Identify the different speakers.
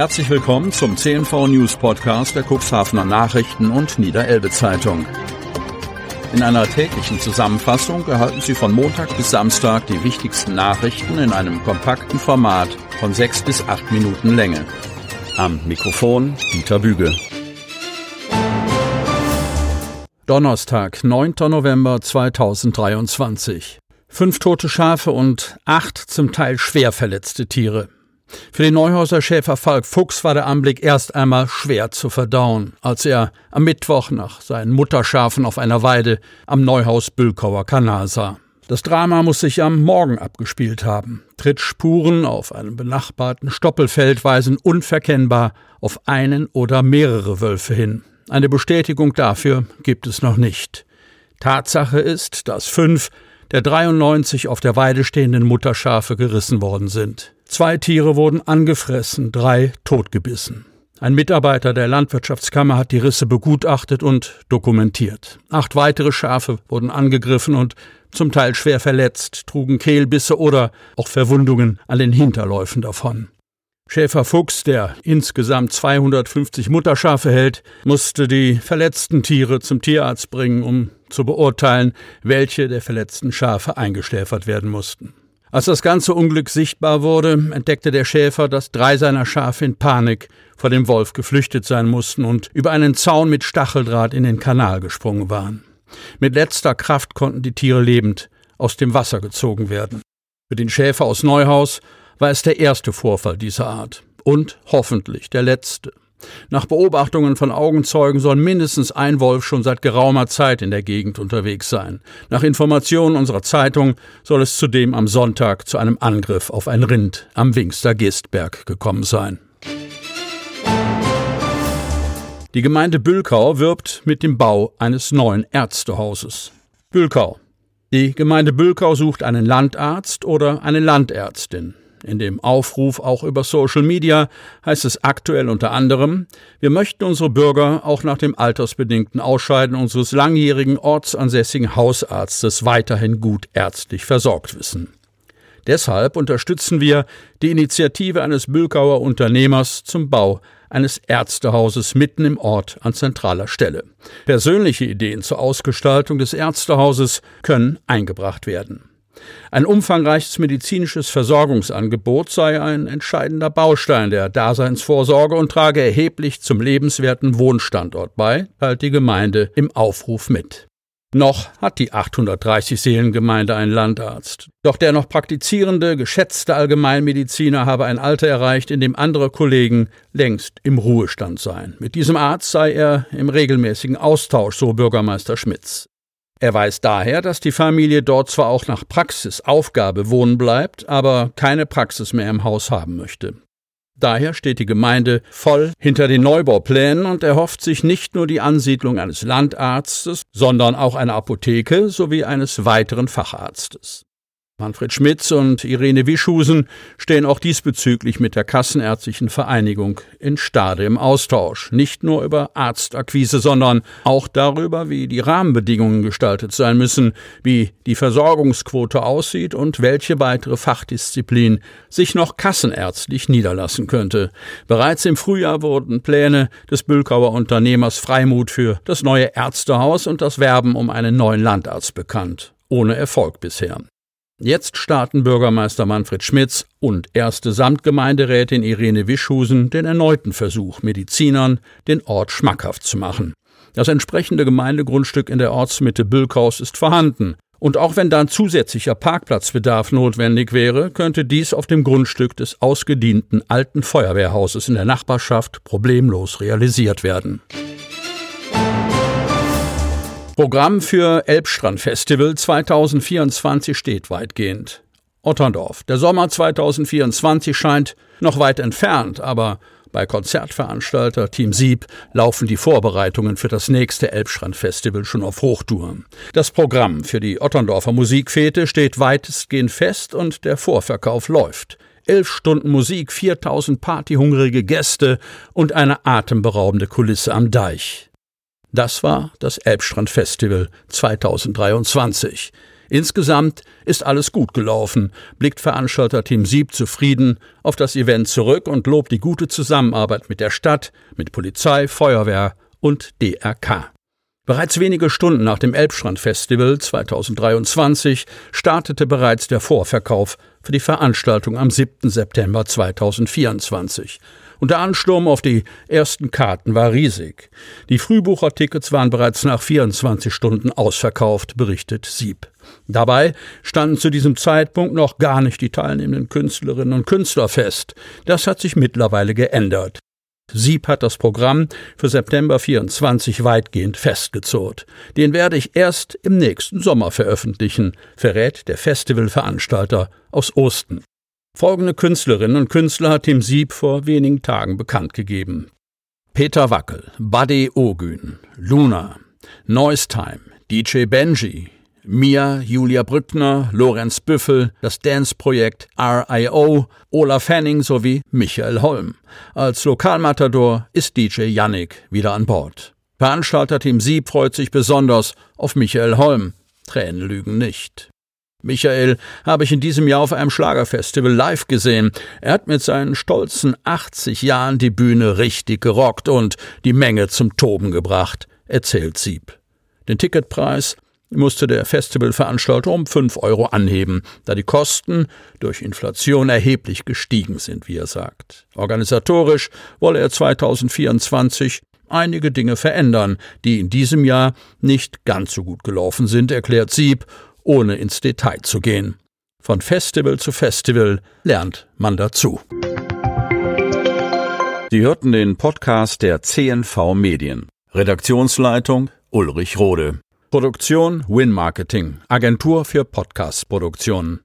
Speaker 1: Herzlich willkommen zum CNV News Podcast der Cuxhavener Nachrichten und Niederelbe Zeitung. In einer täglichen Zusammenfassung erhalten Sie von Montag bis Samstag die wichtigsten Nachrichten in einem kompakten Format von sechs bis acht Minuten Länge. Am Mikrofon Dieter Büge. Donnerstag, 9. November 2023. Fünf tote Schafe und acht zum Teil schwer verletzte Tiere. Für den Neuhauser Schäfer Falk Fuchs war der Anblick erst einmal schwer zu verdauen, als er am Mittwoch nach seinen Mutterschafen auf einer Weide am Neuhaus-Bülkauer Kanal sah. Das Drama muss sich am Morgen abgespielt haben. Trittspuren auf einem benachbarten Stoppelfeld weisen unverkennbar auf einen oder mehrere Wölfe hin. Eine Bestätigung dafür gibt es noch nicht. Tatsache ist, dass fünf der 93 auf der Weide stehenden Mutterschafe gerissen worden sind. Zwei Tiere wurden angefressen, drei totgebissen. Ein Mitarbeiter der Landwirtschaftskammer hat die Risse begutachtet und dokumentiert. Acht weitere Schafe wurden angegriffen und zum Teil schwer verletzt, trugen Kehlbisse oder auch Verwundungen an den Hinterläufen davon. Schäfer Fuchs, der insgesamt 250 Mutterschafe hält, musste die verletzten Tiere zum Tierarzt bringen, um zu beurteilen, welche der verletzten Schafe eingeschläfert werden mussten. Als das ganze Unglück sichtbar wurde, entdeckte der Schäfer, dass drei seiner Schafe in Panik vor dem Wolf geflüchtet sein mussten und über einen Zaun mit Stacheldraht in den Kanal gesprungen waren. Mit letzter Kraft konnten die Tiere lebend aus dem Wasser gezogen werden. Für den Schäfer aus Neuhaus war es der erste Vorfall dieser Art und hoffentlich der letzte. Nach Beobachtungen von Augenzeugen soll mindestens ein Wolf schon seit geraumer Zeit in der Gegend unterwegs sein. Nach Informationen unserer Zeitung soll es zudem am Sonntag zu einem Angriff auf ein Rind am Wingster Gistberg gekommen sein. Die Gemeinde Bülkau wirbt mit dem Bau eines neuen Ärztehauses. Bülkau. Die Gemeinde Bülkau sucht einen Landarzt oder eine Landärztin. In dem Aufruf auch über Social Media heißt es aktuell unter anderem, wir möchten unsere Bürger auch nach dem altersbedingten Ausscheiden unseres langjährigen ortsansässigen Hausarztes weiterhin gut ärztlich versorgt wissen. Deshalb unterstützen wir die Initiative eines Bülkauer Unternehmers zum Bau eines Ärztehauses mitten im Ort an zentraler Stelle. Persönliche Ideen zur Ausgestaltung des Ärztehauses können eingebracht werden. Ein umfangreiches medizinisches Versorgungsangebot sei ein entscheidender Baustein der Daseinsvorsorge und trage erheblich zum lebenswerten Wohnstandort bei, teilt die Gemeinde im Aufruf mit. Noch hat die 830 Seelengemeinde einen Landarzt. Doch der noch praktizierende, geschätzte Allgemeinmediziner habe ein Alter erreicht, in dem andere Kollegen längst im Ruhestand seien. Mit diesem Arzt sei er im regelmäßigen Austausch, so Bürgermeister Schmitz. Er weiß daher, dass die Familie dort zwar auch nach Praxisaufgabe wohnen bleibt, aber keine Praxis mehr im Haus haben möchte. Daher steht die Gemeinde voll hinter den Neubauplänen und erhofft sich nicht nur die Ansiedlung eines Landarztes, sondern auch einer Apotheke sowie eines weiteren Facharztes. Manfred Schmitz und Irene Wischhusen stehen auch diesbezüglich mit der Kassenärztlichen Vereinigung in Stade im Austausch. Nicht nur über Arztakquise, sondern auch darüber, wie die Rahmenbedingungen gestaltet sein müssen, wie die Versorgungsquote aussieht und welche weitere Fachdisziplin sich noch kassenärztlich niederlassen könnte. Bereits im Frühjahr wurden Pläne des Bülkauer Unternehmers Freimut für das neue Ärztehaus und das Werben um einen neuen Landarzt bekannt. Ohne Erfolg bisher. Jetzt starten Bürgermeister Manfred Schmitz und erste Samtgemeinderätin Irene Wischhusen den erneuten Versuch, Medizinern den Ort schmackhaft zu machen. Das entsprechende Gemeindegrundstück in der Ortsmitte Bülkaus ist vorhanden. Und auch wenn dann zusätzlicher Parkplatzbedarf notwendig wäre, könnte dies auf dem Grundstück des ausgedienten alten Feuerwehrhauses in der Nachbarschaft problemlos realisiert werden. Programm für Elbstrand Festival 2024 steht weitgehend. Otterndorf. Der Sommer 2024 scheint noch weit entfernt, aber bei Konzertveranstalter Team Sieb laufen die Vorbereitungen für das nächste Elbstrand-Festival schon auf Hochtour. Das Programm für die Otterndorfer Musikfete steht weitestgehend fest und der Vorverkauf läuft. Elf Stunden Musik, 4000 partyhungrige Gäste und eine atemberaubende Kulisse am Deich. Das war das Elbstrand Festival 2023. Insgesamt ist alles gut gelaufen, blickt Veranstalter Team Sieb zufrieden auf das Event zurück und lobt die gute Zusammenarbeit mit der Stadt, mit Polizei, Feuerwehr und DRK. Bereits wenige Stunden nach dem Elbstrand-Festival 2023 startete bereits der Vorverkauf für die Veranstaltung am 7. September 2024 und der Ansturm auf die ersten Karten war riesig. Die Frühbuchertickets waren bereits nach 24 Stunden ausverkauft, berichtet Sieb. Dabei standen zu diesem Zeitpunkt noch gar nicht die teilnehmenden Künstlerinnen und Künstler fest. Das hat sich mittlerweile geändert. Sieb hat das Programm für September 24 weitgehend festgezurrt. Den werde ich erst im nächsten Sommer veröffentlichen, verrät der Festivalveranstalter aus Osten. Folgende Künstlerinnen und Künstler hat Tim Sieb vor wenigen Tagen bekannt gegeben. Peter Wackel, Buddy Ogün, Luna, Noise Time, DJ Benji, Mia, Julia Brückner, Lorenz Büffel, das Dance-Projekt RIO, Olaf Henning sowie Michael Holm. Als Lokalmatador ist DJ Yannick wieder an Bord. Veranstalter Team Sieb freut sich besonders auf Michael Holm. Tränen lügen nicht. Michael habe ich in diesem Jahr auf einem Schlagerfestival live gesehen. Er hat mit seinen stolzen 80 Jahren die Bühne richtig gerockt und die Menge zum Toben gebracht, erzählt Sieb. Den Ticketpreis musste der Festivalveranstalter um 5 Euro anheben, da die Kosten durch Inflation erheblich gestiegen sind, wie er sagt. Organisatorisch wolle er 2024 einige Dinge verändern, die in diesem Jahr nicht ganz so gut gelaufen sind, erklärt Sieb ohne ins Detail zu gehen. Von Festival zu Festival lernt man dazu.
Speaker 2: Sie hörten den Podcast der CNV Medien. Redaktionsleitung Ulrich Rode. Produktion Win Marketing, Agentur für Podcast-Produktionen.